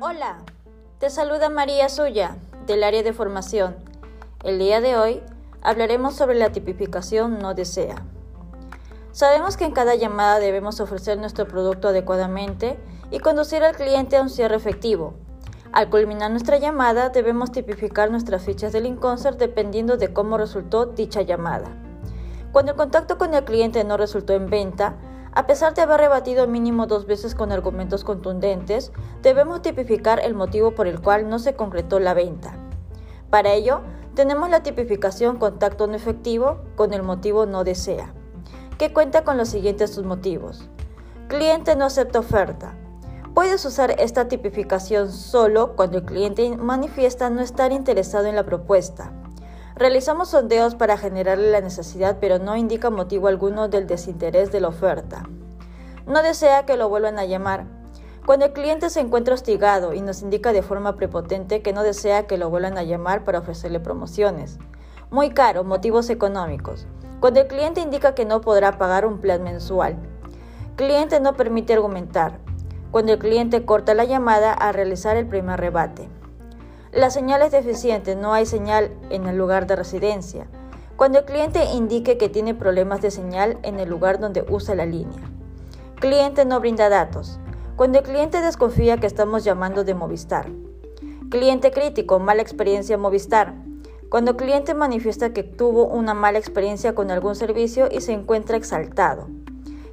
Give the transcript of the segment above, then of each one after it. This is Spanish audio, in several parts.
Hola, te saluda María Suya, del área de formación. El día de hoy hablaremos sobre la tipificación no desea. Sabemos que en cada llamada debemos ofrecer nuestro producto adecuadamente y conducir al cliente a un cierre efectivo. Al culminar nuestra llamada debemos tipificar nuestras fichas del InConcert dependiendo de cómo resultó dicha llamada. Cuando el contacto con el cliente no resultó en venta, a pesar de haber rebatido mínimo dos veces con argumentos contundentes, debemos tipificar el motivo por el cual no se concretó la venta. Para ello, tenemos la tipificación contacto no efectivo con el motivo no desea, que cuenta con los siguientes submotivos. Cliente no acepta oferta. Puedes usar esta tipificación solo cuando el cliente manifiesta no estar interesado en la propuesta. Realizamos sondeos para generarle la necesidad, pero no indica motivo alguno del desinterés de la oferta. No desea que lo vuelvan a llamar. Cuando el cliente se encuentra hostigado y nos indica de forma prepotente que no desea que lo vuelvan a llamar para ofrecerle promociones. Muy caro, motivos económicos. Cuando el cliente indica que no podrá pagar un plan mensual. Cliente no permite argumentar. Cuando el cliente corta la llamada a realizar el primer rebate. La señal es deficiente, no hay señal en el lugar de residencia. Cuando el cliente indique que tiene problemas de señal en el lugar donde usa la línea. Cliente no brinda datos. Cuando el cliente desconfía que estamos llamando de Movistar. Cliente crítico, mala experiencia Movistar. Cuando el cliente manifiesta que tuvo una mala experiencia con algún servicio y se encuentra exaltado.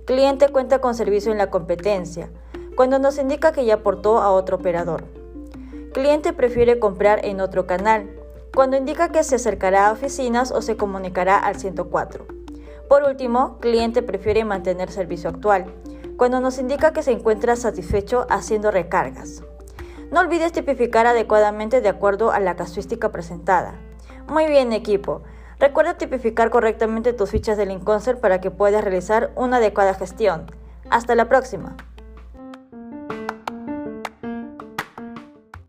Cliente cuenta con servicio en la competencia. Cuando nos indica que ya aportó a otro operador. Cliente prefiere comprar en otro canal, cuando indica que se acercará a oficinas o se comunicará al 104. Por último, cliente prefiere mantener servicio actual, cuando nos indica que se encuentra satisfecho haciendo recargas. No olvides tipificar adecuadamente de acuerdo a la casuística presentada. Muy bien equipo, recuerda tipificar correctamente tus fichas del InConcert para que puedas realizar una adecuada gestión. Hasta la próxima.